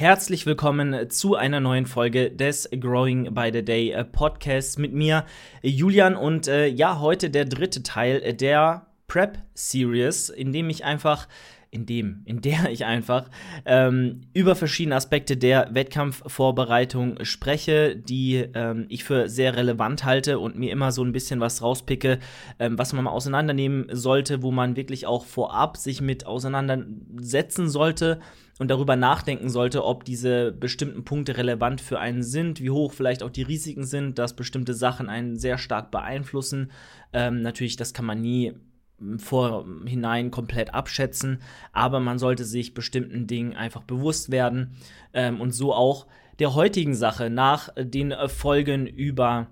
Herzlich willkommen zu einer neuen Folge des Growing by the Day äh, Podcasts mit mir, Julian. Und äh, ja, heute der dritte Teil der Prep Series, in dem ich einfach in dem, in der ich einfach ähm, über verschiedene Aspekte der Wettkampfvorbereitung spreche, die ähm, ich für sehr relevant halte und mir immer so ein bisschen was rauspicke, ähm, was man mal auseinandernehmen sollte, wo man wirklich auch vorab sich mit auseinandersetzen sollte und darüber nachdenken sollte, ob diese bestimmten Punkte relevant für einen sind, wie hoch vielleicht auch die Risiken sind, dass bestimmte Sachen einen sehr stark beeinflussen. Ähm, natürlich, das kann man nie vorhinein komplett abschätzen, aber man sollte sich bestimmten Dingen einfach bewusst werden ähm, und so auch der heutigen Sache nach den Folgen über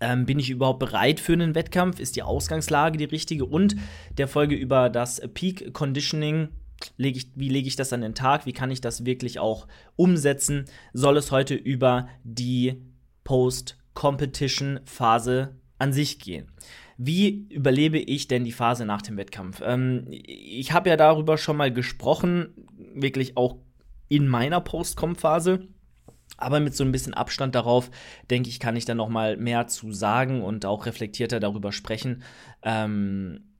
ähm, bin ich überhaupt bereit für einen Wettkampf? Ist die Ausgangslage die richtige? Und der Folge über das Peak Conditioning, leg ich, wie lege ich das an den Tag? Wie kann ich das wirklich auch umsetzen? Soll es heute über die Post-Competition-Phase an sich gehen. Wie überlebe ich denn die Phase nach dem Wettkampf? Ähm, ich habe ja darüber schon mal gesprochen, wirklich auch in meiner Post-Com-Phase. Aber mit so ein bisschen Abstand darauf, denke ich, kann ich dann noch mal mehr zu sagen und auch reflektierter darüber sprechen. Ähm,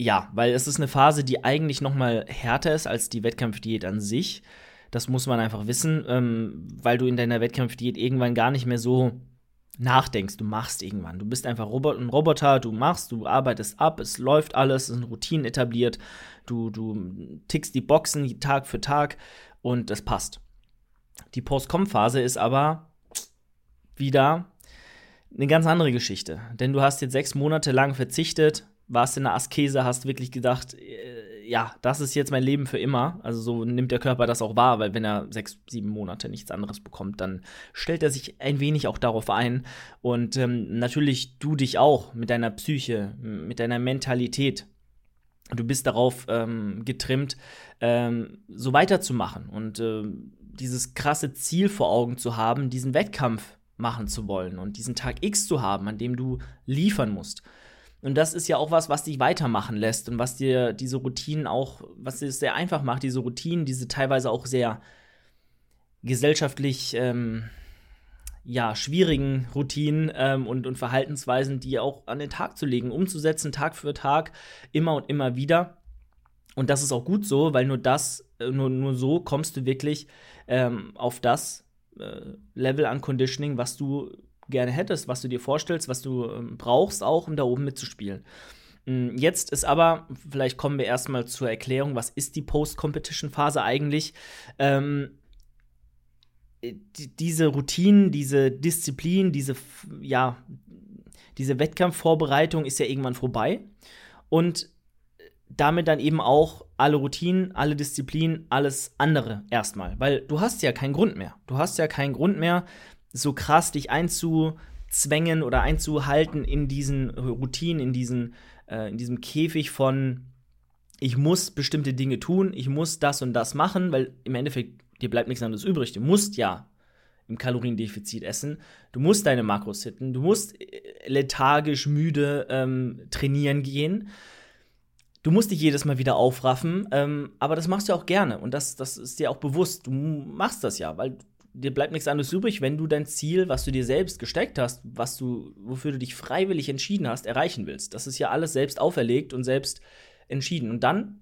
ja, weil es ist eine Phase, die eigentlich noch mal härter ist als die Wettkampfdiät an sich. Das muss man einfach wissen, ähm, weil du in deiner Wettkampfdiät irgendwann gar nicht mehr so nachdenkst, du machst irgendwann. Du bist einfach ein Roboter, du machst, du arbeitest ab, es läuft alles, es sind Routinen etabliert, du, du tickst die Boxen Tag für Tag und das passt. Die Post-Com-Phase ist aber wieder eine ganz andere Geschichte. Denn du hast jetzt sechs Monate lang verzichtet, warst in der Askese, hast wirklich gedacht, äh, ja, das ist jetzt mein Leben für immer. Also so nimmt der Körper das auch wahr, weil wenn er sechs, sieben Monate nichts anderes bekommt, dann stellt er sich ein wenig auch darauf ein. Und ähm, natürlich du dich auch mit deiner Psyche, mit deiner Mentalität. Du bist darauf ähm, getrimmt, ähm, so weiterzumachen und äh, dieses krasse Ziel vor Augen zu haben, diesen Wettkampf machen zu wollen und diesen Tag X zu haben, an dem du liefern musst. Und das ist ja auch was, was dich weitermachen lässt und was dir diese Routinen auch, was es sehr einfach macht, diese Routinen, diese teilweise auch sehr gesellschaftlich ähm, ja, schwierigen Routinen ähm, und, und Verhaltensweisen, die auch an den Tag zu legen, umzusetzen, Tag für Tag, immer und immer wieder. Und das ist auch gut so, weil nur das, äh, nur, nur so kommst du wirklich ähm, auf das äh, Level an Conditioning, was du gerne hättest, was du dir vorstellst, was du ähm, brauchst, auch um da oben mitzuspielen. Mm, jetzt ist aber, vielleicht kommen wir erstmal zur Erklärung, was ist die Post-Competition-Phase eigentlich? Ähm, die, diese Routinen, diese Disziplin, diese, ja, diese Wettkampfvorbereitung ist ja irgendwann vorbei. Und damit dann eben auch alle Routinen, alle Disziplinen, alles andere erstmal. Weil du hast ja keinen Grund mehr. Du hast ja keinen Grund mehr, so krass dich einzuzwängen oder einzuhalten in diesen Routinen, in, diesen, äh, in diesem Käfig von ich muss bestimmte Dinge tun, ich muss das und das machen, weil im Endeffekt dir bleibt nichts anderes übrig. Du musst ja im Kaloriendefizit essen, du musst deine Makros hitten, du musst äh, lethargisch müde ähm, trainieren gehen. Du musst dich jedes Mal wieder aufraffen, ähm, aber das machst du auch gerne und das, das ist dir auch bewusst. Du machst das ja, weil dir bleibt nichts anderes übrig, wenn du dein Ziel, was du dir selbst gesteckt hast, was du, wofür du dich freiwillig entschieden hast, erreichen willst. Das ist ja alles selbst auferlegt und selbst entschieden. Und dann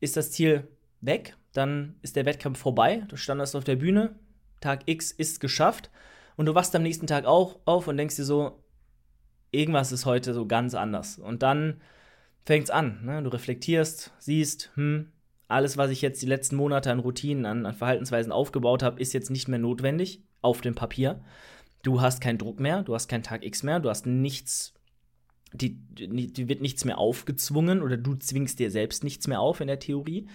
ist das Ziel weg, dann ist der Wettkampf vorbei, du standest auf der Bühne, Tag X ist geschafft und du wachst am nächsten Tag auch auf und denkst dir so, irgendwas ist heute so ganz anders. Und dann fängt's an, ne? du reflektierst, siehst, hm, alles, was ich jetzt die letzten Monate an Routinen, an, an Verhaltensweisen aufgebaut habe, ist jetzt nicht mehr notwendig auf dem Papier. Du hast keinen Druck mehr, du hast keinen Tag X mehr, du hast nichts, die, die, die wird nichts mehr aufgezwungen oder du zwingst dir selbst nichts mehr auf in der Theorie.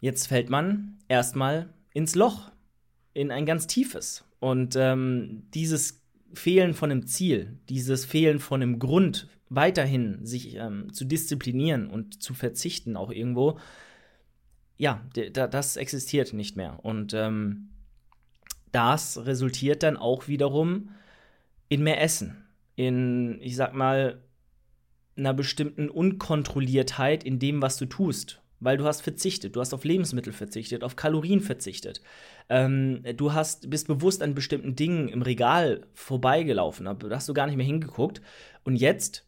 Jetzt fällt man erstmal ins Loch, in ein ganz tiefes. Und ähm, dieses Fehlen von einem Ziel, dieses Fehlen von einem Grund weiterhin sich ähm, zu disziplinieren und zu verzichten auch irgendwo, ja, das existiert nicht mehr. Und ähm, das resultiert dann auch wiederum in mehr Essen, in, ich sag mal, einer bestimmten Unkontrolliertheit in dem, was du tust. weil du hast verzichtet, du hast auf Lebensmittel verzichtet, auf Kalorien verzichtet. Ähm, du hast, bist bewusst an bestimmten Dingen im Regal vorbeigelaufen, da hast du gar nicht mehr hingeguckt. Und jetzt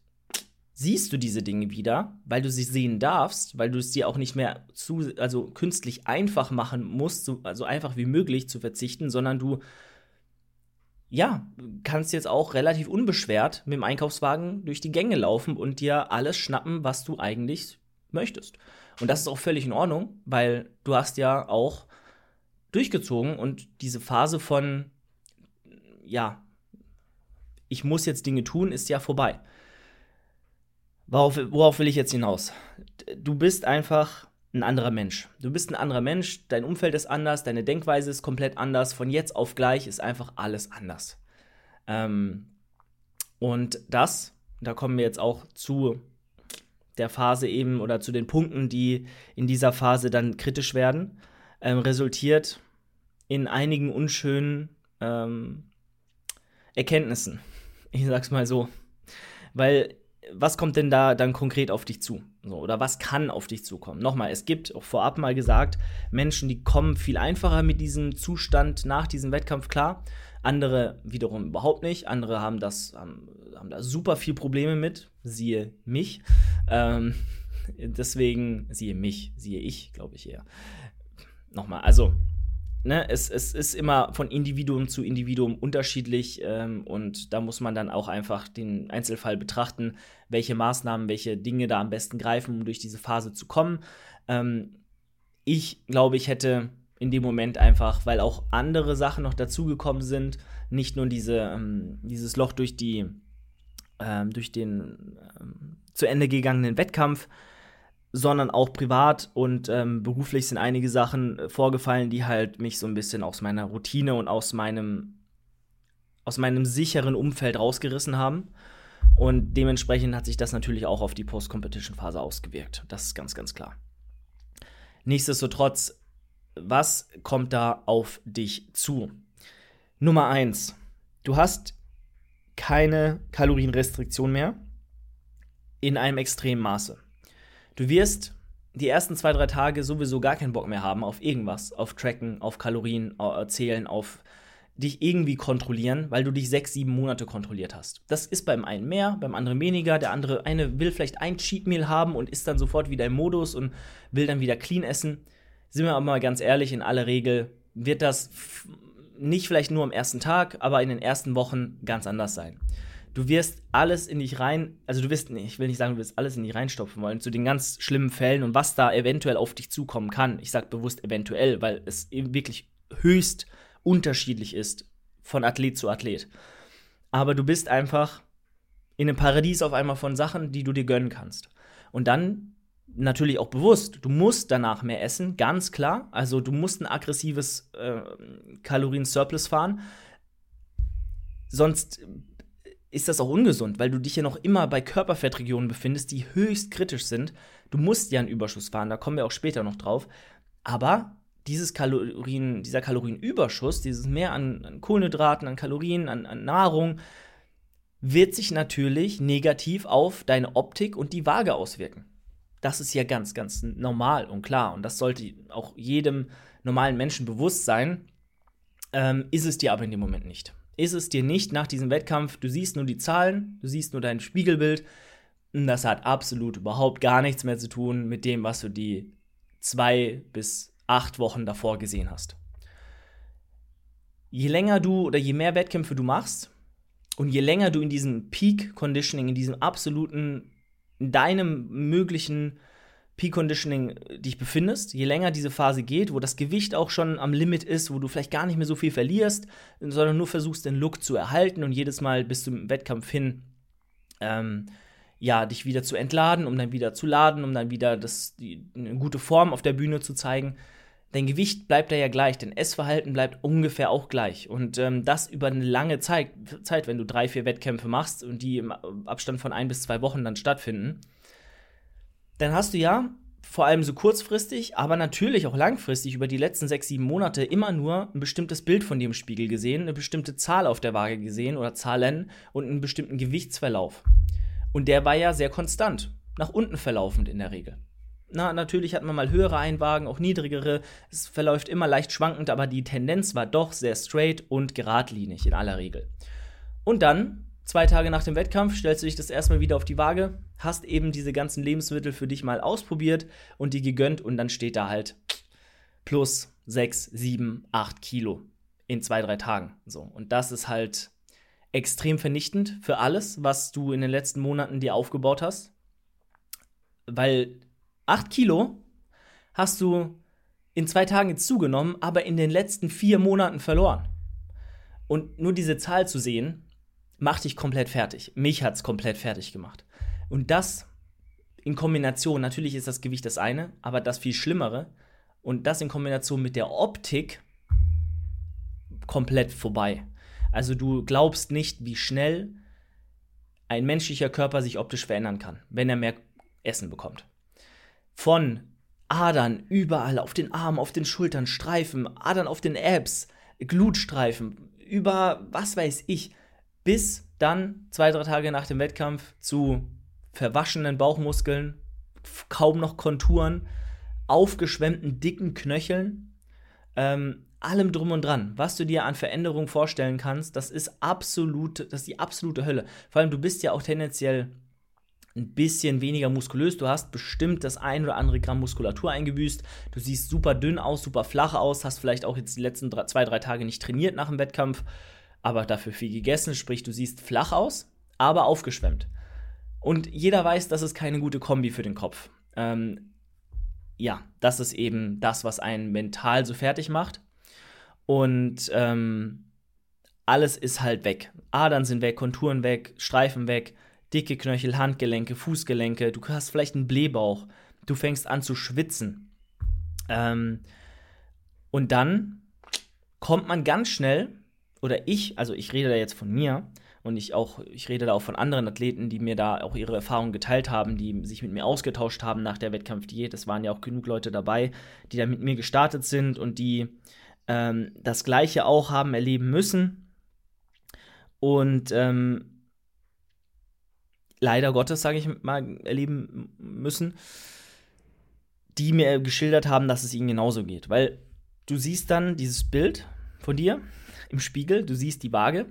siehst du diese Dinge wieder, weil du sie sehen darfst, weil du es dir auch nicht mehr zu, also künstlich einfach machen musst, so also einfach wie möglich zu verzichten, sondern du ja, kannst jetzt auch relativ unbeschwert mit dem Einkaufswagen durch die Gänge laufen und dir alles schnappen, was du eigentlich möchtest. Und das ist auch völlig in Ordnung, weil du hast ja auch durchgezogen und diese Phase von, ja, ich muss jetzt Dinge tun, ist ja vorbei. Worauf, worauf will ich jetzt hinaus? Du bist einfach ein anderer Mensch. Du bist ein anderer Mensch, dein Umfeld ist anders, deine Denkweise ist komplett anders. Von jetzt auf gleich ist einfach alles anders. Ähm, und das, da kommen wir jetzt auch zu der Phase eben oder zu den Punkten, die in dieser Phase dann kritisch werden, ähm, resultiert in einigen unschönen ähm, Erkenntnissen. Ich sag's mal so. Weil was kommt denn da dann konkret auf dich zu? So, oder was kann auf dich zukommen? Nochmal, es gibt auch vorab mal gesagt, Menschen, die kommen viel einfacher mit diesem Zustand nach diesem Wettkampf klar. Andere wiederum überhaupt nicht. Andere haben das, haben, haben da super viel Probleme mit. Siehe mich. Ähm, deswegen, siehe mich, siehe ich, glaube ich eher. Nochmal, also ne, es, es ist immer von Individuum zu Individuum unterschiedlich ähm, und da muss man dann auch einfach den Einzelfall betrachten, welche Maßnahmen, welche Dinge da am besten greifen, um durch diese Phase zu kommen. Ähm, ich glaube, ich hätte in dem Moment einfach, weil auch andere Sachen noch dazugekommen sind, nicht nur diese, ähm, dieses Loch durch die, ähm, durch den ähm, zu Ende gegangenen Wettkampf, sondern auch privat und ähm, beruflich sind einige Sachen äh, vorgefallen, die halt mich so ein bisschen aus meiner Routine und aus meinem aus meinem sicheren Umfeld rausgerissen haben. Und dementsprechend hat sich das natürlich auch auf die Post-Competition-Phase ausgewirkt. Das ist ganz, ganz klar. Nichtsdestotrotz, was kommt da auf dich zu? Nummer eins: Du hast keine Kalorienrestriktion mehr in einem extremen Maße. Du wirst die ersten zwei, drei Tage sowieso gar keinen Bock mehr haben auf irgendwas, auf Tracken, auf Kalorien äh, zählen, auf dich irgendwie kontrollieren, weil du dich sechs, sieben Monate kontrolliert hast. Das ist beim einen mehr, beim anderen weniger. Der andere eine will vielleicht ein Cheat Meal haben und ist dann sofort wieder im Modus und will dann wieder clean essen. Sind wir aber mal ganz ehrlich, in aller Regel wird das nicht vielleicht nur am ersten Tag, aber in den ersten Wochen ganz anders sein du wirst alles in dich rein, also du wirst, nee, ich will nicht sagen, du wirst alles in dich reinstopfen wollen, zu den ganz schlimmen Fällen und was da eventuell auf dich zukommen kann. Ich sage bewusst eventuell, weil es eben wirklich höchst unterschiedlich ist von Athlet zu Athlet. Aber du bist einfach in einem Paradies auf einmal von Sachen, die du dir gönnen kannst. Und dann natürlich auch bewusst, du musst danach mehr essen, ganz klar. Also du musst ein aggressives äh, Kalorien-Surplus fahren. Sonst ist das auch ungesund, weil du dich ja noch immer bei Körperfettregionen befindest, die höchst kritisch sind. Du musst ja einen Überschuss fahren, da kommen wir auch später noch drauf. Aber dieses Kalorien, dieser Kalorienüberschuss, dieses Mehr an, an Kohlenhydraten, an Kalorien, an, an Nahrung, wird sich natürlich negativ auf deine Optik und die Waage auswirken. Das ist ja ganz, ganz normal und klar. Und das sollte auch jedem normalen Menschen bewusst sein. Ähm, ist es dir aber in dem Moment nicht ist es dir nicht nach diesem Wettkampf, du siehst nur die Zahlen, du siehst nur dein Spiegelbild. Und das hat absolut überhaupt gar nichts mehr zu tun mit dem, was du die zwei bis acht Wochen davor gesehen hast. Je länger du oder je mehr Wettkämpfe du machst und je länger du in diesem Peak Conditioning, in diesem absoluten, in deinem möglichen Peak Conditioning äh, dich befindest, je länger diese Phase geht, wo das Gewicht auch schon am Limit ist, wo du vielleicht gar nicht mehr so viel verlierst, sondern nur versuchst, den Look zu erhalten und jedes Mal bis zum Wettkampf hin, ähm, ja, dich wieder zu entladen, um dann wieder zu laden, um dann wieder das, die, eine gute Form auf der Bühne zu zeigen. Dein Gewicht bleibt da ja gleich, dein Essverhalten bleibt ungefähr auch gleich. Und ähm, das über eine lange Zeit, Zeit, wenn du drei, vier Wettkämpfe machst und die im Abstand von ein bis zwei Wochen dann stattfinden dann hast du ja vor allem so kurzfristig, aber natürlich auch langfristig über die letzten sechs, sieben Monate immer nur ein bestimmtes Bild von dir im Spiegel gesehen, eine bestimmte Zahl auf der Waage gesehen oder Zahlen und einen bestimmten Gewichtsverlauf. Und der war ja sehr konstant, nach unten verlaufend in der Regel. Na, natürlich hat man mal höhere Einwagen, auch niedrigere. Es verläuft immer leicht schwankend, aber die Tendenz war doch sehr straight und geradlinig in aller Regel. Und dann, zwei Tage nach dem Wettkampf, stellst du dich das erstmal wieder auf die Waage, hast eben diese ganzen Lebensmittel für dich mal ausprobiert und die gegönnt und dann steht da halt plus 6, 7, 8 Kilo in zwei, drei Tagen. So. Und das ist halt extrem vernichtend für alles, was du in den letzten Monaten dir aufgebaut hast. Weil 8 Kilo hast du in zwei Tagen jetzt zugenommen, aber in den letzten vier Monaten verloren. Und nur diese Zahl zu sehen, macht dich komplett fertig. Mich hat es komplett fertig gemacht. Und das in Kombination, natürlich ist das Gewicht das eine, aber das viel Schlimmere, und das in Kombination mit der Optik komplett vorbei. Also du glaubst nicht, wie schnell ein menschlicher Körper sich optisch verändern kann, wenn er mehr Essen bekommt. Von Adern überall auf den Armen, auf den Schultern, Streifen, Adern auf den Abs, Glutstreifen, über was weiß ich, bis dann zwei, drei Tage nach dem Wettkampf zu verwaschenen Bauchmuskeln, kaum noch Konturen, aufgeschwemmten, dicken Knöcheln, ähm, allem drum und dran, was du dir an Veränderungen vorstellen kannst, das ist absolut, das ist die absolute Hölle. Vor allem, du bist ja auch tendenziell ein bisschen weniger muskulös. Du hast bestimmt das ein oder andere Gramm Muskulatur eingebüßt. Du siehst super dünn aus, super flach aus, hast vielleicht auch jetzt die letzten drei, zwei, drei Tage nicht trainiert nach dem Wettkampf, aber dafür viel gegessen. Sprich, du siehst flach aus, aber aufgeschwemmt. Und jeder weiß, das ist keine gute Kombi für den Kopf. Ähm, ja, das ist eben das, was einen mental so fertig macht. Und ähm, alles ist halt weg. Adern sind weg, Konturen weg, Streifen weg, dicke Knöchel, Handgelenke, Fußgelenke. Du hast vielleicht einen Blähbauch. Du fängst an zu schwitzen. Ähm, und dann kommt man ganz schnell, oder ich, also ich rede da jetzt von mir, und ich auch, ich rede da auch von anderen Athleten, die mir da auch ihre Erfahrungen geteilt haben, die sich mit mir ausgetauscht haben nach der Wettkampfdiät. Es waren ja auch genug Leute dabei, die da mit mir gestartet sind und die ähm, das Gleiche auch haben erleben müssen. Und ähm, leider Gottes, sage ich mal, erleben müssen, die mir geschildert haben, dass es ihnen genauso geht. Weil du siehst dann dieses Bild von dir im Spiegel, du siehst die Waage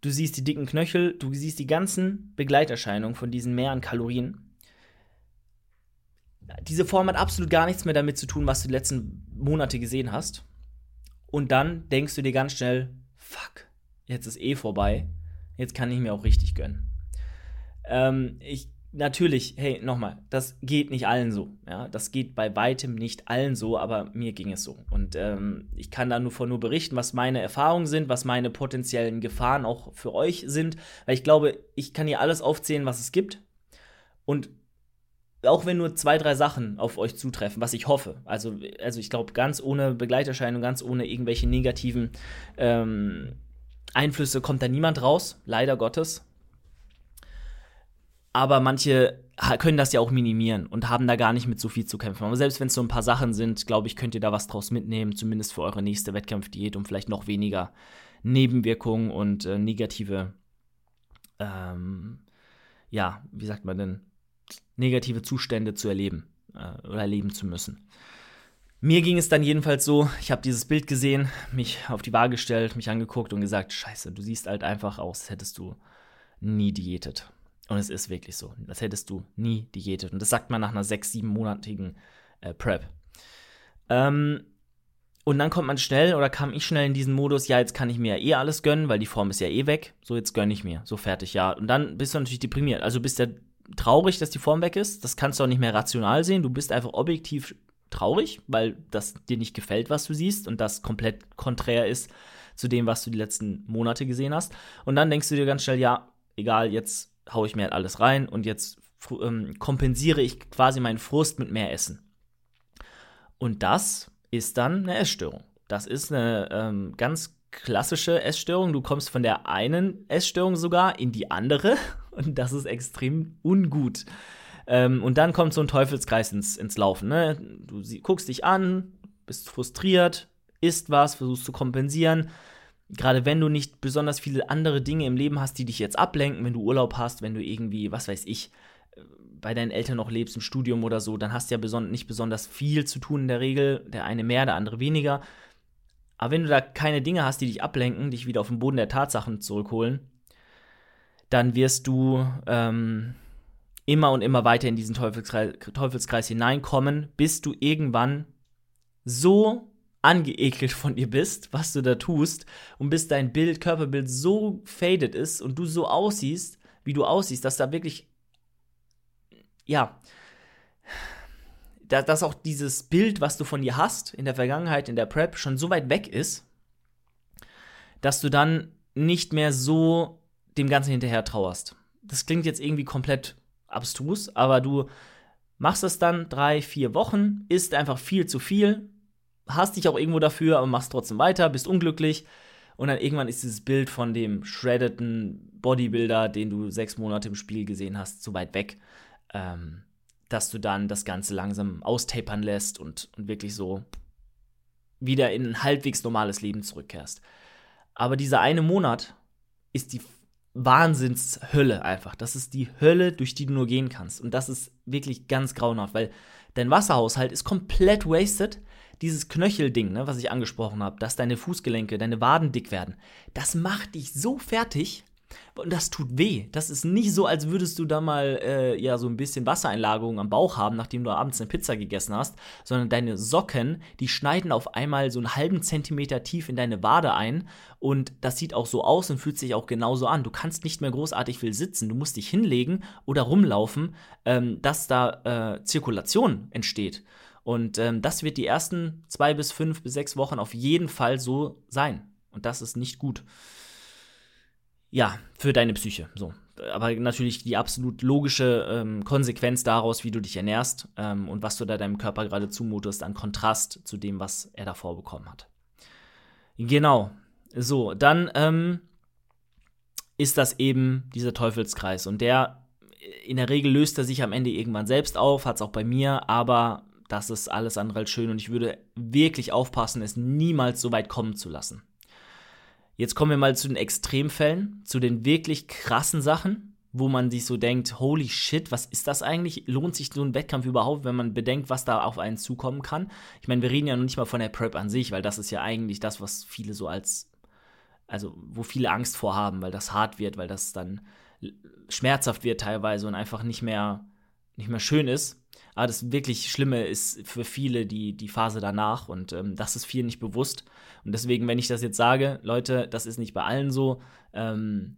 du siehst die dicken Knöchel, du siehst die ganzen Begleiterscheinungen von diesen Mehr an Kalorien. Diese Form hat absolut gar nichts mehr damit zu tun, was du die letzten Monate gesehen hast. Und dann denkst du dir ganz schnell, fuck, jetzt ist eh vorbei. Jetzt kann ich mir auch richtig gönnen. Ähm, ich natürlich, hey, nochmal, das geht nicht allen so. Ja? Das geht bei weitem nicht allen so, aber mir ging es so. Und ähm, ich kann da nur von nur berichten, was meine Erfahrungen sind, was meine potenziellen Gefahren auch für euch sind. Weil ich glaube, ich kann hier alles aufzählen, was es gibt. Und auch wenn nur zwei, drei Sachen auf euch zutreffen, was ich hoffe. Also, also ich glaube, ganz ohne Begleiterscheinung, ganz ohne irgendwelche negativen ähm, Einflüsse kommt da niemand raus, leider Gottes aber manche können das ja auch minimieren und haben da gar nicht mit so viel zu kämpfen. Aber selbst wenn es so ein paar Sachen sind, glaube ich, könnt ihr da was draus mitnehmen, zumindest für eure nächste Wettkampfdiät, um vielleicht noch weniger Nebenwirkungen und äh, negative, ähm, ja, wie sagt man denn, negative Zustände zu erleben äh, oder erleben zu müssen. Mir ging es dann jedenfalls so, ich habe dieses Bild gesehen, mich auf die Waage gestellt, mich angeguckt und gesagt, scheiße, du siehst halt einfach aus, hättest du nie diätet. Und es ist wirklich so. Das hättest du nie diätet. Und das sagt man nach einer sechs, siebenmonatigen äh, Prep. Ähm, und dann kommt man schnell oder kam ich schnell in diesen Modus, ja, jetzt kann ich mir ja eh alles gönnen, weil die Form ist ja eh weg. So, jetzt gönne ich mir. So fertig, ja. Und dann bist du natürlich deprimiert. Also bist du traurig, dass die Form weg ist. Das kannst du auch nicht mehr rational sehen. Du bist einfach objektiv traurig, weil das dir nicht gefällt, was du siehst und das komplett konträr ist zu dem, was du die letzten Monate gesehen hast. Und dann denkst du dir ganz schnell, ja, egal, jetzt haue ich mir halt alles rein und jetzt ähm, kompensiere ich quasi meinen Frust mit mehr Essen. Und das ist dann eine Essstörung. Das ist eine ähm, ganz klassische Essstörung. Du kommst von der einen Essstörung sogar in die andere und das ist extrem ungut. Ähm, und dann kommt so ein Teufelskreis ins, ins Laufen. Ne? Du sie, guckst dich an, bist frustriert, isst was, versuchst zu kompensieren gerade wenn du nicht besonders viele andere Dinge im Leben hast, die dich jetzt ablenken, wenn du Urlaub hast, wenn du irgendwie, was weiß ich, bei deinen Eltern noch lebst, im Studium oder so, dann hast du ja beson nicht besonders viel zu tun in der Regel. Der eine mehr, der andere weniger. Aber wenn du da keine Dinge hast, die dich ablenken, dich wieder auf den Boden der Tatsachen zurückholen, dann wirst du ähm, immer und immer weiter in diesen Teufelskreis, Teufelskreis hineinkommen, bis du irgendwann so angeekelt von dir bist, was du da tust, und bis dein Bild, Körperbild so faded ist und du so aussiehst, wie du aussiehst, dass da wirklich, ja, dass auch dieses Bild, was du von dir hast in der Vergangenheit, in der Prep, schon so weit weg ist, dass du dann nicht mehr so dem Ganzen hinterher trauerst. Das klingt jetzt irgendwie komplett abstrus, aber du machst es dann drei, vier Wochen, isst einfach viel zu viel, hast dich auch irgendwo dafür, aber machst trotzdem weiter, bist unglücklich. Und dann irgendwann ist dieses Bild von dem shreddeden Bodybuilder, den du sechs Monate im Spiel gesehen hast, so weit weg, ähm, dass du dann das Ganze langsam austapern lässt und, und wirklich so wieder in ein halbwegs normales Leben zurückkehrst. Aber dieser eine Monat ist die Wahnsinnshölle einfach. Das ist die Hölle, durch die du nur gehen kannst. Und das ist wirklich ganz grauenhaft, weil dein Wasserhaushalt ist komplett wasted. Dieses Knöchelding, ne, was ich angesprochen habe, dass deine Fußgelenke, deine Waden dick werden, das macht dich so fertig, und das tut weh. Das ist nicht so, als würdest du da mal äh, ja so ein bisschen Wassereinlagerung am Bauch haben, nachdem du abends eine Pizza gegessen hast, sondern deine Socken, die schneiden auf einmal so einen halben Zentimeter tief in deine Wade ein und das sieht auch so aus und fühlt sich auch genauso an. Du kannst nicht mehr großartig viel sitzen, du musst dich hinlegen oder rumlaufen, ähm, dass da äh, Zirkulation entsteht. Und ähm, das wird die ersten zwei bis fünf bis sechs Wochen auf jeden Fall so sein. Und das ist nicht gut ja, für deine Psyche. So. Aber natürlich die absolut logische ähm, Konsequenz daraus, wie du dich ernährst ähm, und was du da deinem Körper gerade zumutest, an Kontrast zu dem, was er davor bekommen hat. Genau. So, dann ähm, ist das eben dieser Teufelskreis. Und der, in der Regel löst er sich am Ende irgendwann selbst auf, hat es auch bei mir, aber das ist alles andere als schön und ich würde wirklich aufpassen, es niemals so weit kommen zu lassen. Jetzt kommen wir mal zu den Extremfällen, zu den wirklich krassen Sachen, wo man sich so denkt, holy shit, was ist das eigentlich? Lohnt sich so ein Wettkampf überhaupt, wenn man bedenkt, was da auf einen zukommen kann? Ich meine, wir reden ja noch nicht mal von der Prep an sich, weil das ist ja eigentlich das, was viele so als, also wo viele Angst vor haben, weil das hart wird, weil das dann schmerzhaft wird teilweise und einfach nicht mehr, nicht mehr schön ist. Aber das wirklich Schlimme ist für viele die, die Phase danach und ähm, das ist vielen nicht bewusst. Und deswegen, wenn ich das jetzt sage, Leute, das ist nicht bei allen so. Ähm,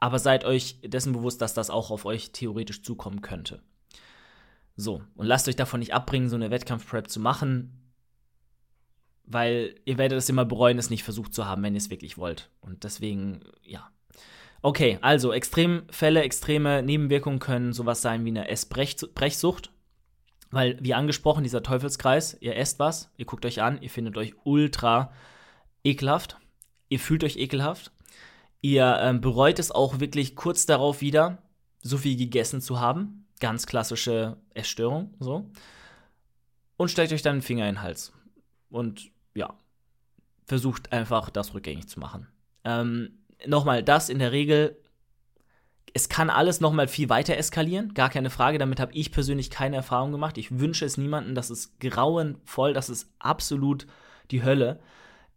aber seid euch dessen bewusst, dass das auch auf euch theoretisch zukommen könnte. So, und lasst euch davon nicht abbringen, so eine Wettkampfprep zu machen, weil ihr werdet es immer bereuen, es nicht versucht zu haben, wenn ihr es wirklich wollt. Und deswegen, ja, Okay, also Extremfälle, extreme Nebenwirkungen können sowas sein wie eine Essbrechsucht. Weil, wie angesprochen, dieser Teufelskreis, ihr esst was, ihr guckt euch an, ihr findet euch ultra ekelhaft, ihr fühlt euch ekelhaft, ihr ähm, bereut es auch wirklich kurz darauf wieder, so viel gegessen zu haben. Ganz klassische Essstörung, so. Und steckt euch dann den Finger in den Hals. Und ja, versucht einfach das rückgängig zu machen. Ähm, nochmal, das in der Regel, es kann alles nochmal viel weiter eskalieren, gar keine Frage. Damit habe ich persönlich keine Erfahrung gemacht. Ich wünsche es niemandem, das ist grauenvoll, das ist absolut die Hölle.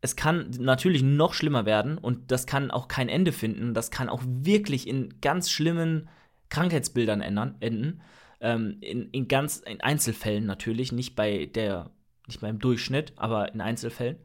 Es kann natürlich noch schlimmer werden und das kann auch kein Ende finden. Das kann auch wirklich in ganz schlimmen Krankheitsbildern ändern, enden. Ähm, in, in ganz in Einzelfällen natürlich, nicht bei der, nicht beim Durchschnitt, aber in Einzelfällen.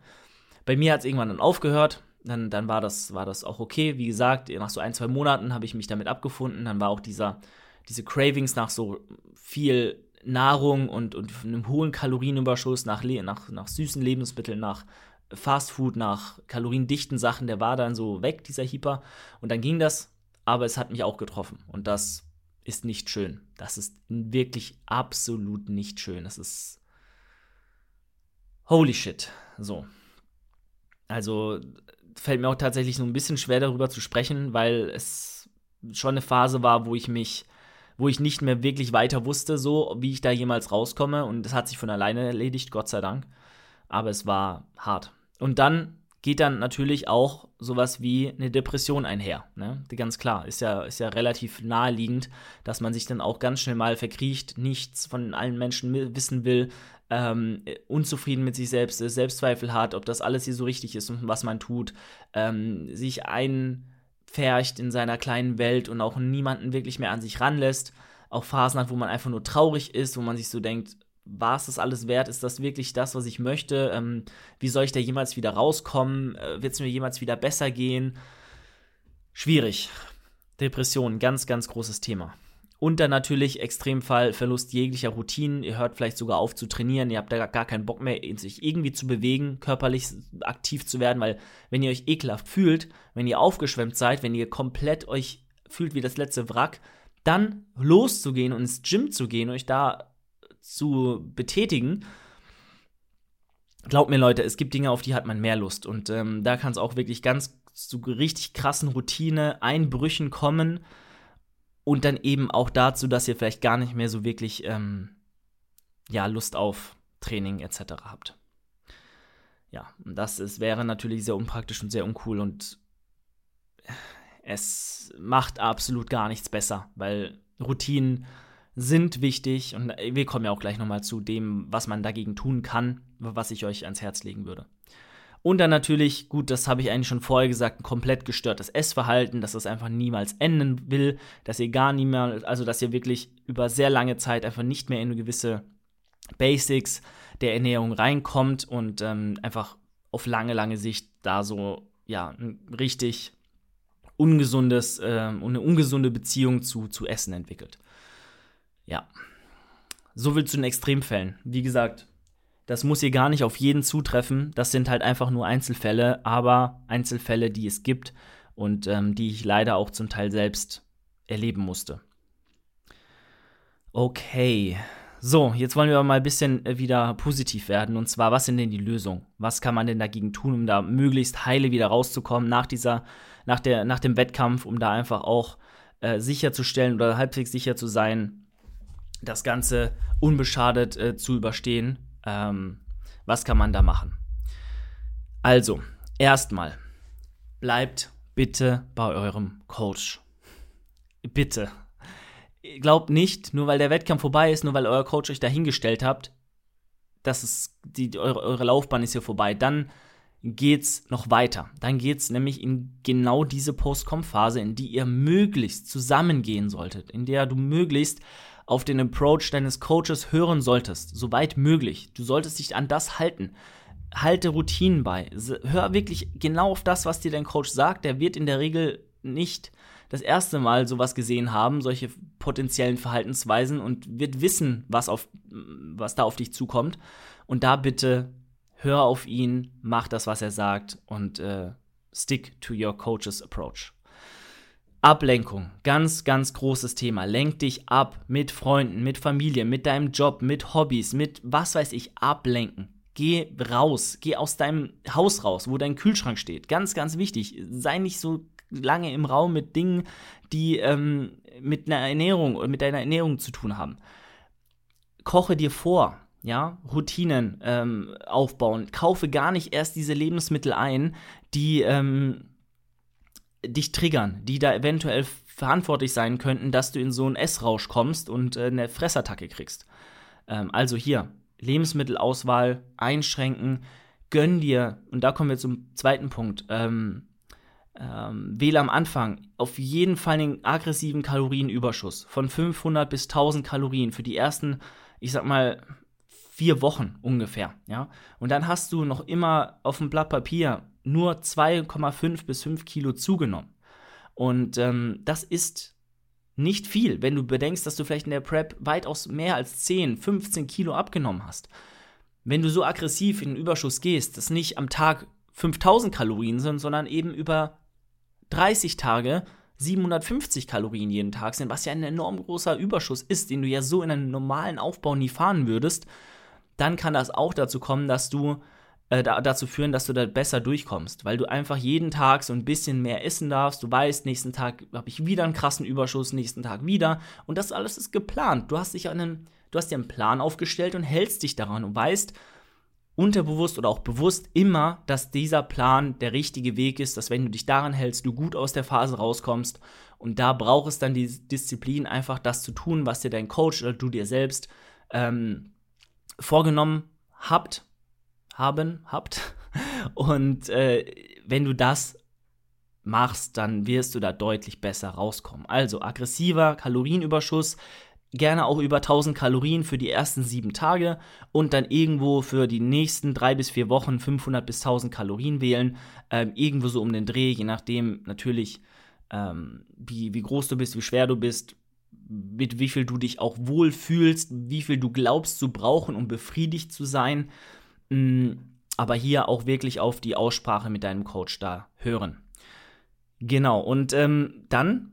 Bei mir hat es irgendwann dann aufgehört dann, dann war, das, war das auch okay. Wie gesagt, nach so ein, zwei Monaten habe ich mich damit abgefunden. Dann war auch dieser, diese Cravings nach so viel Nahrung und, und einem hohen Kalorienüberschuss, nach, nach, nach süßen Lebensmitteln, nach Fastfood, nach kaloriendichten Sachen, der war dann so weg, dieser Hyper. Und dann ging das, aber es hat mich auch getroffen. Und das ist nicht schön. Das ist wirklich absolut nicht schön. Das ist. Holy shit. So. Also, fällt mir auch tatsächlich so ein bisschen schwer darüber zu sprechen, weil es schon eine Phase war, wo ich mich, wo ich nicht mehr wirklich weiter wusste, so wie ich da jemals rauskomme. Und das hat sich von alleine erledigt, Gott sei Dank. Aber es war hart. Und dann geht dann natürlich auch sowas wie eine Depression einher. Ne? Ganz klar, ist ja, ist ja relativ naheliegend, dass man sich dann auch ganz schnell mal verkriecht, nichts von allen Menschen wissen will, ähm, unzufrieden mit sich selbst ist, Selbstzweifel hat, ob das alles hier so richtig ist und was man tut, ähm, sich einfärcht in seiner kleinen Welt und auch niemanden wirklich mehr an sich ranlässt. Auch Phasen hat, wo man einfach nur traurig ist, wo man sich so denkt, war es das alles wert? Ist das wirklich das, was ich möchte? Ähm, wie soll ich da jemals wieder rauskommen? Äh, Wird es mir jemals wieder besser gehen? Schwierig. Depression, ganz, ganz großes Thema. Und dann natürlich Extremfall Verlust jeglicher Routinen. Ihr hört vielleicht sogar auf zu trainieren. Ihr habt da gar keinen Bock mehr, sich irgendwie zu bewegen, körperlich aktiv zu werden, weil wenn ihr euch ekelhaft fühlt, wenn ihr aufgeschwemmt seid, wenn ihr komplett euch fühlt wie das letzte Wrack, dann loszugehen und ins Gym zu gehen, euch da zu betätigen. Glaubt mir, Leute, es gibt Dinge, auf die hat man mehr Lust. Und ähm, da kann es auch wirklich ganz zu richtig krassen Routine-Einbrüchen kommen. Und dann eben auch dazu, dass ihr vielleicht gar nicht mehr so wirklich ähm, ja, Lust auf Training etc. habt. Ja, das ist, wäre natürlich sehr unpraktisch und sehr uncool und es macht absolut gar nichts besser, weil Routinen sind wichtig und wir kommen ja auch gleich nochmal zu dem, was man dagegen tun kann, was ich euch ans Herz legen würde. Und dann natürlich, gut, das habe ich eigentlich schon vorher gesagt, ein komplett gestörtes Essverhalten, dass das einfach niemals enden will, dass ihr gar niemals, also dass ihr wirklich über sehr lange Zeit einfach nicht mehr in eine gewisse Basics der Ernährung reinkommt und ähm, einfach auf lange, lange Sicht da so, ja, ein richtig ungesundes, äh, eine ungesunde Beziehung zu, zu Essen entwickelt. Ja. So viel zu den Extremfällen. Wie gesagt, das muss hier gar nicht auf jeden zutreffen. Das sind halt einfach nur Einzelfälle, aber Einzelfälle, die es gibt und ähm, die ich leider auch zum Teil selbst erleben musste. Okay. So, jetzt wollen wir mal ein bisschen äh, wieder positiv werden. Und zwar, was sind denn die Lösungen? Was kann man denn dagegen tun, um da möglichst heile wieder rauszukommen nach dieser, nach der, nach dem Wettkampf, um da einfach auch äh, sicherzustellen oder halbwegs sicher zu sein, das Ganze unbeschadet äh, zu überstehen. Ähm, was kann man da machen? Also, erstmal, bleibt bitte bei eurem Coach. Bitte. Glaubt nicht, nur weil der Wettkampf vorbei ist, nur weil euer Coach euch dahingestellt habt, dass es die, eure, eure Laufbahn ist hier vorbei. Dann geht's noch weiter. Dann geht's nämlich in genau diese Post-Com-Phase, in die ihr möglichst zusammengehen solltet, in der du möglichst auf den Approach deines Coaches hören solltest, soweit möglich. Du solltest dich an das halten. Halte Routinen bei. Hör wirklich genau auf das, was dir dein Coach sagt. Der wird in der Regel nicht das erste Mal sowas gesehen haben, solche potenziellen Verhaltensweisen und wird wissen, was, auf, was da auf dich zukommt. Und da bitte hör auf ihn, mach das, was er sagt und äh, stick to your coach's approach. Ablenkung, ganz, ganz großes Thema. Lenk dich ab mit Freunden, mit Familie, mit deinem Job, mit Hobbys, mit was weiß ich, ablenken. Geh raus, geh aus deinem Haus raus, wo dein Kühlschrank steht. Ganz, ganz wichtig. Sei nicht so lange im Raum mit Dingen, die ähm, mit einer Ernährung oder mit deiner Ernährung zu tun haben. Koche dir vor, ja, Routinen ähm, aufbauen. Kaufe gar nicht erst diese Lebensmittel ein, die ähm, dich triggern, die da eventuell verantwortlich sein könnten, dass du in so einen Essrausch kommst und äh, eine Fressattacke kriegst. Ähm, also hier, Lebensmittelauswahl einschränken, gönn dir, und da kommen wir zum zweiten Punkt, ähm, ähm, wähle am Anfang auf jeden Fall den aggressiven Kalorienüberschuss von 500 bis 1000 Kalorien für die ersten, ich sag mal, vier Wochen ungefähr, ja. Und dann hast du noch immer auf dem Blatt Papier nur 2,5 bis 5 Kilo zugenommen. Und ähm, das ist nicht viel, wenn du bedenkst, dass du vielleicht in der Prep weitaus mehr als 10, 15 Kilo abgenommen hast. Wenn du so aggressiv in den Überschuss gehst, dass nicht am Tag 5000 Kalorien sind, sondern eben über 30 Tage 750 Kalorien jeden Tag sind, was ja ein enorm großer Überschuss ist, den du ja so in einem normalen Aufbau nie fahren würdest, dann kann das auch dazu kommen, dass du äh, dazu führen, dass du da besser durchkommst, weil du einfach jeden Tag so ein bisschen mehr essen darfst. Du weißt, nächsten Tag habe ich wieder einen krassen Überschuss, nächsten Tag wieder und das alles ist geplant. Du hast dich einen, du hast dir einen Plan aufgestellt und hältst dich daran und weißt, unterbewusst oder auch bewusst immer, dass dieser Plan der richtige Weg ist, dass wenn du dich daran hältst, du gut aus der Phase rauskommst. Und da braucht es dann die Disziplin, einfach das zu tun, was dir dein Coach oder du dir selbst ähm, vorgenommen habt, haben, habt. Und äh, wenn du das machst, dann wirst du da deutlich besser rauskommen. Also aggressiver Kalorienüberschuss gerne auch über 1000 Kalorien für die ersten sieben Tage und dann irgendwo für die nächsten drei bis vier Wochen 500 bis 1000 Kalorien wählen. Ähm, irgendwo so um den Dreh, je nachdem natürlich, ähm, wie, wie groß du bist, wie schwer du bist, mit wie viel du dich auch wohl fühlst, wie viel du glaubst zu brauchen, um befriedigt zu sein. Mhm, aber hier auch wirklich auf die Aussprache mit deinem Coach da hören. Genau, und ähm, dann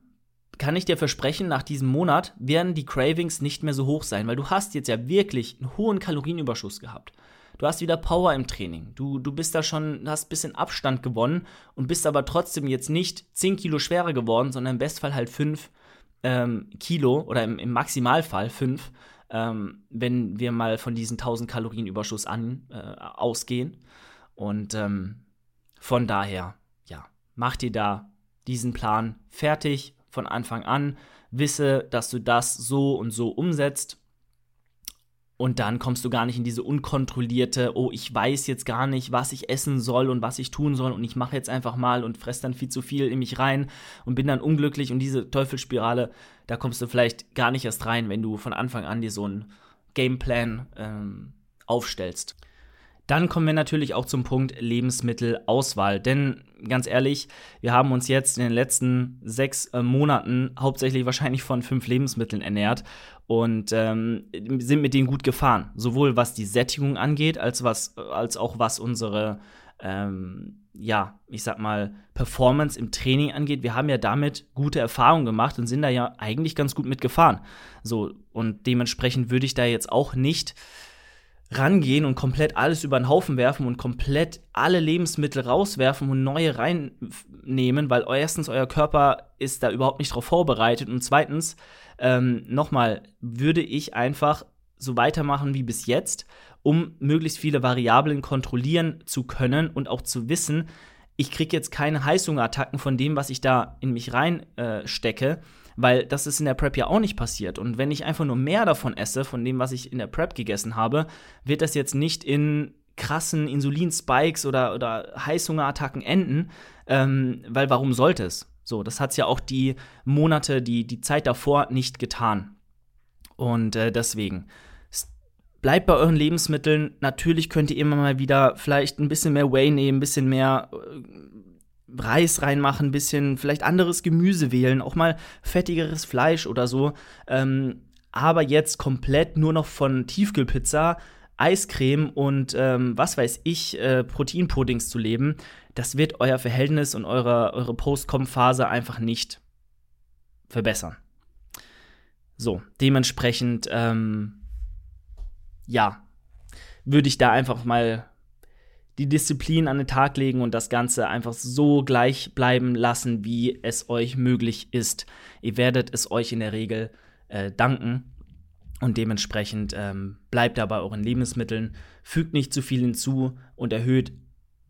kann ich dir versprechen, nach diesem Monat werden die Cravings nicht mehr so hoch sein, weil du hast jetzt ja wirklich einen hohen Kalorienüberschuss gehabt. Du hast wieder Power im Training. Du, du bist da schon, hast ein bisschen Abstand gewonnen und bist aber trotzdem jetzt nicht 10 Kilo schwerer geworden, sondern im Bestfall halt 5 ähm, Kilo oder im, im, Maximalfall 5, ähm, wenn wir mal von diesen 1000 Kalorien Überschuss an, äh, ausgehen. Und ähm, von daher, ja, mach dir da diesen Plan fertig, von Anfang an, wisse, dass du das so und so umsetzt. Und dann kommst du gar nicht in diese unkontrollierte, oh, ich weiß jetzt gar nicht, was ich essen soll und was ich tun soll und ich mache jetzt einfach mal und fress dann viel zu viel in mich rein und bin dann unglücklich und diese Teufelsspirale, da kommst du vielleicht gar nicht erst rein, wenn du von Anfang an dir so einen Gameplan ähm, aufstellst. Dann kommen wir natürlich auch zum Punkt Lebensmittelauswahl. Denn ganz ehrlich, wir haben uns jetzt in den letzten sechs äh, Monaten hauptsächlich wahrscheinlich von fünf Lebensmitteln ernährt und ähm, sind mit denen gut gefahren. Sowohl was die Sättigung angeht, als, was, als auch was unsere, ähm, ja, ich sag mal, Performance im Training angeht. Wir haben ja damit gute Erfahrungen gemacht und sind da ja eigentlich ganz gut mitgefahren. So, und dementsprechend würde ich da jetzt auch nicht rangehen und komplett alles über den Haufen werfen und komplett alle Lebensmittel rauswerfen und neue reinnehmen, weil erstens euer Körper ist da überhaupt nicht drauf vorbereitet und zweitens, ähm, nochmal, würde ich einfach so weitermachen wie bis jetzt, um möglichst viele Variablen kontrollieren zu können und auch zu wissen, ich kriege jetzt keine Heißhungerattacken von dem, was ich da in mich reinstecke. Äh, weil das ist in der Prep ja auch nicht passiert. Und wenn ich einfach nur mehr davon esse, von dem, was ich in der Prep gegessen habe, wird das jetzt nicht in krassen Insulinspikes oder, oder Heißhungerattacken enden, ähm, weil warum sollte es? So, das hat es ja auch die Monate, die, die Zeit davor nicht getan. Und äh, deswegen, bleibt bei euren Lebensmitteln. Natürlich könnt ihr immer mal wieder vielleicht ein bisschen mehr Whey nehmen, ein bisschen mehr äh, Reis reinmachen, ein bisschen vielleicht anderes Gemüse wählen, auch mal fettigeres Fleisch oder so. Ähm, aber jetzt komplett nur noch von Tiefkühlpizza, Eiscreme und ähm, was weiß ich, äh, Proteinpuddings zu leben, das wird euer Verhältnis und eure, eure Post-Com-Phase einfach nicht verbessern. So, dementsprechend, ähm, ja, würde ich da einfach mal die Disziplin an den Tag legen und das Ganze einfach so gleich bleiben lassen, wie es euch möglich ist. Ihr werdet es euch in der Regel äh, danken. Und dementsprechend ähm, bleibt da bei euren Lebensmitteln, fügt nicht zu viel hinzu und erhöht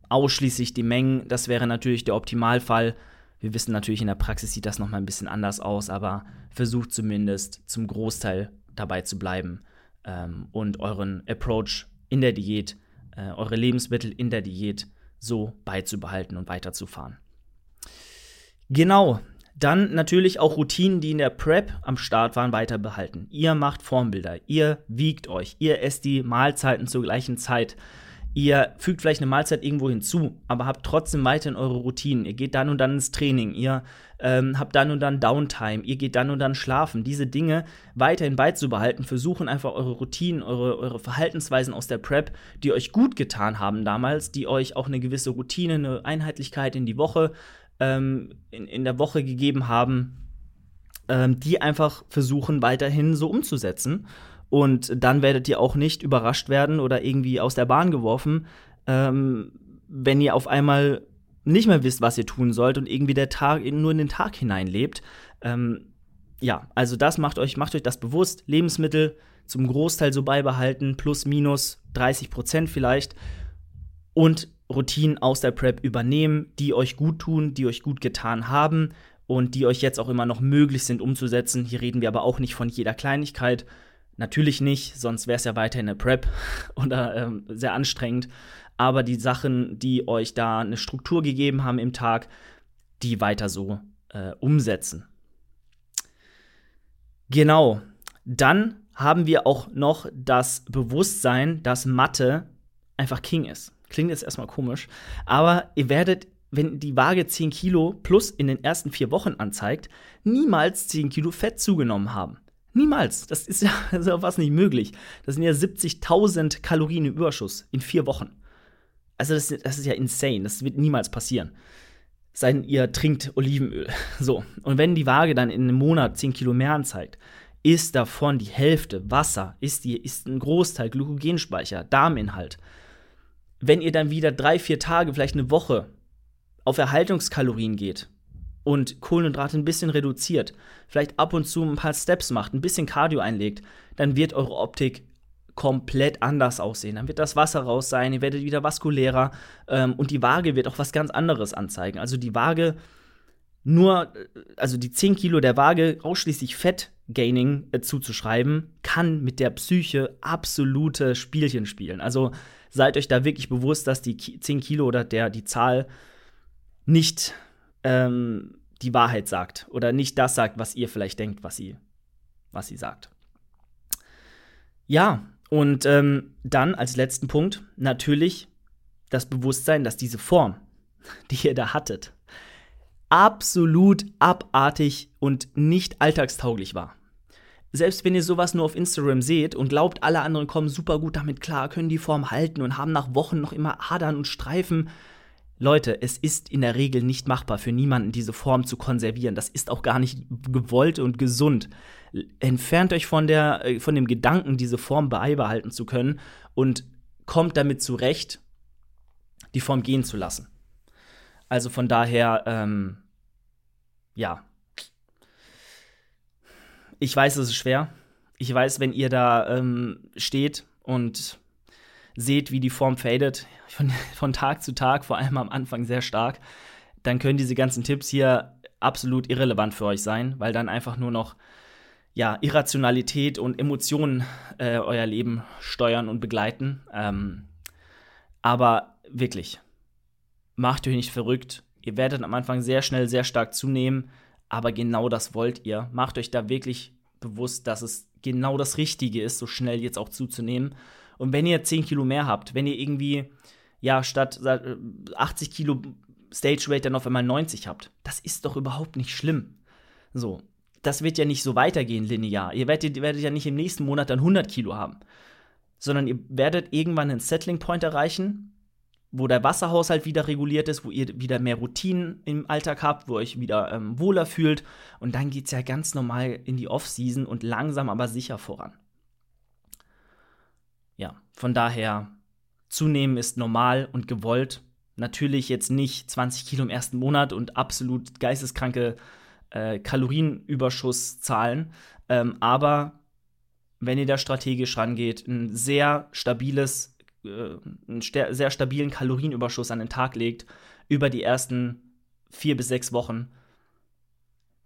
ausschließlich die Mengen. Das wäre natürlich der Optimalfall. Wir wissen natürlich, in der Praxis sieht das nochmal ein bisschen anders aus, aber versucht zumindest zum Großteil dabei zu bleiben ähm, und euren Approach in der Diät äh, eure Lebensmittel in der Diät so beizubehalten und weiterzufahren. Genau, dann natürlich auch Routinen, die in der Prep am Start waren, weiter behalten. Ihr macht Formbilder, ihr wiegt euch, ihr esst die Mahlzeiten zur gleichen Zeit. Ihr fügt vielleicht eine Mahlzeit irgendwo hinzu, aber habt trotzdem weiterhin eure Routinen. Ihr geht dann und dann ins Training, ihr ähm, habt dann und dann Downtime, ihr geht dann und dann schlafen. Diese Dinge weiterhin beizubehalten, versuchen einfach eure Routinen, eure, eure Verhaltensweisen aus der Prep, die euch gut getan haben damals, die euch auch eine gewisse Routine, eine Einheitlichkeit in die Woche, ähm, in, in der Woche gegeben haben, ähm, die einfach versuchen weiterhin so umzusetzen und dann werdet ihr auch nicht überrascht werden oder irgendwie aus der Bahn geworfen, ähm, wenn ihr auf einmal nicht mehr wisst, was ihr tun sollt und irgendwie der Tag nur in den Tag hineinlebt. Ähm, ja, also das macht euch, macht euch das bewusst. Lebensmittel zum Großteil so beibehalten, plus minus 30 Prozent vielleicht. Und Routinen aus der Prep übernehmen, die euch gut tun, die euch gut getan haben und die euch jetzt auch immer noch möglich sind umzusetzen. Hier reden wir aber auch nicht von jeder Kleinigkeit. Natürlich nicht, sonst wäre es ja weiterhin eine Prep oder ähm, sehr anstrengend. Aber die Sachen, die euch da eine Struktur gegeben haben im Tag, die weiter so äh, umsetzen. Genau. Dann haben wir auch noch das Bewusstsein, dass Mathe einfach King ist. Klingt jetzt erstmal komisch, aber ihr werdet, wenn die Waage 10 Kilo plus in den ersten vier Wochen anzeigt, niemals 10 Kilo Fett zugenommen haben. Niemals. Das ist ja, das fast nicht möglich. Das sind ja 70.000 Kalorien im Überschuss in vier Wochen. Also, das, das ist ja insane. Das wird niemals passieren sei denn, ihr trinkt Olivenöl. So. Und wenn die Waage dann in einem Monat 10 Kilo mehr anzeigt, ist davon die Hälfte Wasser, ist, die, ist ein Großteil Glykogenspeicher, Darminhalt. Wenn ihr dann wieder drei, vier Tage, vielleicht eine Woche auf Erhaltungskalorien geht und Kohlenhydrate ein bisschen reduziert, vielleicht ab und zu ein paar Steps macht, ein bisschen Cardio einlegt, dann wird eure Optik komplett anders aussehen. Dann wird das Wasser raus sein, ihr werdet wieder vaskulärer ähm, und die Waage wird auch was ganz anderes anzeigen. Also die Waage nur, also die 10 Kilo der Waage ausschließlich Fettgaining äh, zuzuschreiben, kann mit der Psyche absolute Spielchen spielen. Also seid euch da wirklich bewusst, dass die 10 Kilo oder der, die Zahl nicht ähm, die Wahrheit sagt oder nicht das sagt, was ihr vielleicht denkt, was sie, was sie sagt. Ja, und ähm, dann als letzten Punkt natürlich das Bewusstsein, dass diese Form, die ihr da hattet, absolut abartig und nicht alltagstauglich war. Selbst wenn ihr sowas nur auf Instagram seht und glaubt, alle anderen kommen super gut damit klar, können die Form halten und haben nach Wochen noch immer Adern und Streifen, Leute, es ist in der Regel nicht machbar für niemanden, diese Form zu konservieren. Das ist auch gar nicht gewollt und gesund. Entfernt euch von, der, äh, von dem Gedanken, diese Form beibehalten zu können und kommt damit zurecht, die Form gehen zu lassen. Also von daher, ähm, ja. Ich weiß, es ist schwer. Ich weiß, wenn ihr da ähm, steht und seht, wie die Form fadet, von, von Tag zu Tag, vor allem am Anfang sehr stark, dann können diese ganzen Tipps hier absolut irrelevant für euch sein, weil dann einfach nur noch ja, Irrationalität und Emotionen äh, euer Leben steuern und begleiten. Ähm, aber wirklich, macht euch nicht verrückt. Ihr werdet am Anfang sehr schnell sehr stark zunehmen, aber genau das wollt ihr. Macht euch da wirklich bewusst, dass es genau das Richtige ist, so schnell jetzt auch zuzunehmen. Und wenn ihr 10 Kilo mehr habt, wenn ihr irgendwie, ja, statt 80 äh, Kilo Stage Weight dann auf einmal 90 habt, das ist doch überhaupt nicht schlimm. So, das wird ja nicht so weitergehen linear. Ihr werdet, ihr werdet ja nicht im nächsten Monat dann 100 Kilo haben, sondern ihr werdet irgendwann einen Settling Point erreichen, wo der Wasserhaushalt wieder reguliert ist, wo ihr wieder mehr Routinen im Alltag habt, wo ihr euch wieder ähm, wohler fühlt. Und dann geht es ja ganz normal in die Off-Season und langsam aber sicher voran ja, von daher, zunehmen ist normal und gewollt. Natürlich jetzt nicht 20 Kilo im ersten Monat und absolut geisteskranke äh, Kalorienüberschusszahlen, ähm, aber wenn ihr da strategisch rangeht, ein sehr stabiles, äh, einen sehr stabilen Kalorienüberschuss an den Tag legt über die ersten vier bis sechs Wochen,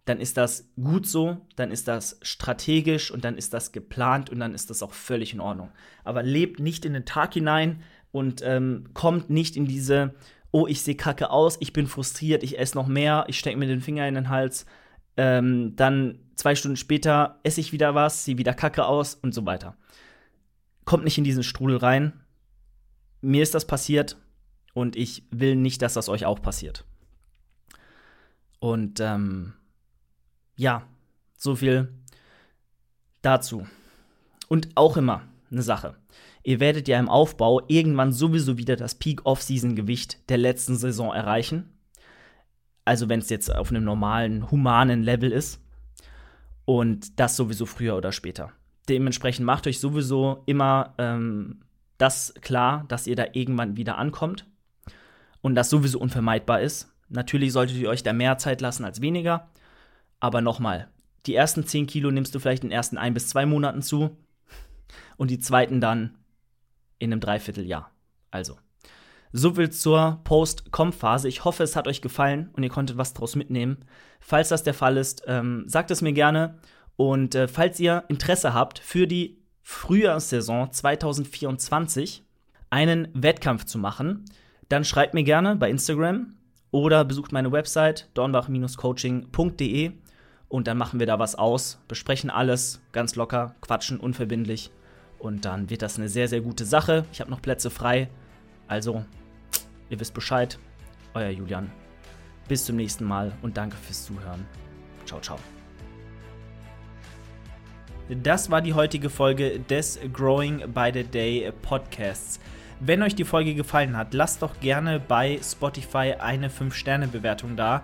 dann ist das gut so, dann ist das strategisch und dann ist das geplant und dann ist das auch völlig in Ordnung. Aber lebt nicht in den Tag hinein und ähm, kommt nicht in diese, oh, ich sehe kacke aus, ich bin frustriert, ich esse noch mehr, ich stecke mir den Finger in den Hals, ähm, dann zwei Stunden später esse ich wieder was, sehe wieder kacke aus und so weiter. Kommt nicht in diesen Strudel rein. Mir ist das passiert und ich will nicht, dass das euch auch passiert. Und ähm, ja, so viel dazu. Und auch immer eine Sache. Ihr werdet ja im Aufbau irgendwann sowieso wieder das Peak-Off-Season-Gewicht der letzten Saison erreichen. Also wenn es jetzt auf einem normalen, humanen Level ist. Und das sowieso früher oder später. Dementsprechend macht euch sowieso immer ähm, das klar, dass ihr da irgendwann wieder ankommt. Und das sowieso unvermeidbar ist. Natürlich solltet ihr euch da mehr Zeit lassen als weniger. Aber nochmal, die ersten 10 Kilo nimmst du vielleicht in den ersten ein bis zwei Monaten zu. und die zweiten dann in einem Dreivierteljahr. Also, so viel zur Post-Com-Phase. Ich hoffe, es hat euch gefallen und ihr konntet was daraus mitnehmen. Falls das der Fall ist, ähm, sagt es mir gerne. Und äh, falls ihr Interesse habt, für die Frühjahrssaison 2024 einen Wettkampf zu machen, dann schreibt mir gerne bei Instagram oder besucht meine Website dornbach-coaching.de und dann machen wir da was aus, besprechen alles ganz locker, quatschen unverbindlich und dann wird das eine sehr, sehr gute Sache. Ich habe noch Plätze frei. Also Ihr wisst Bescheid. Euer Julian. Bis zum nächsten Mal und danke fürs Zuhören. Ciao, ciao. Das war die heutige Folge des Growing by the Day Podcasts. Wenn euch die Folge gefallen hat, lasst doch gerne bei Spotify eine 5-Sterne-Bewertung da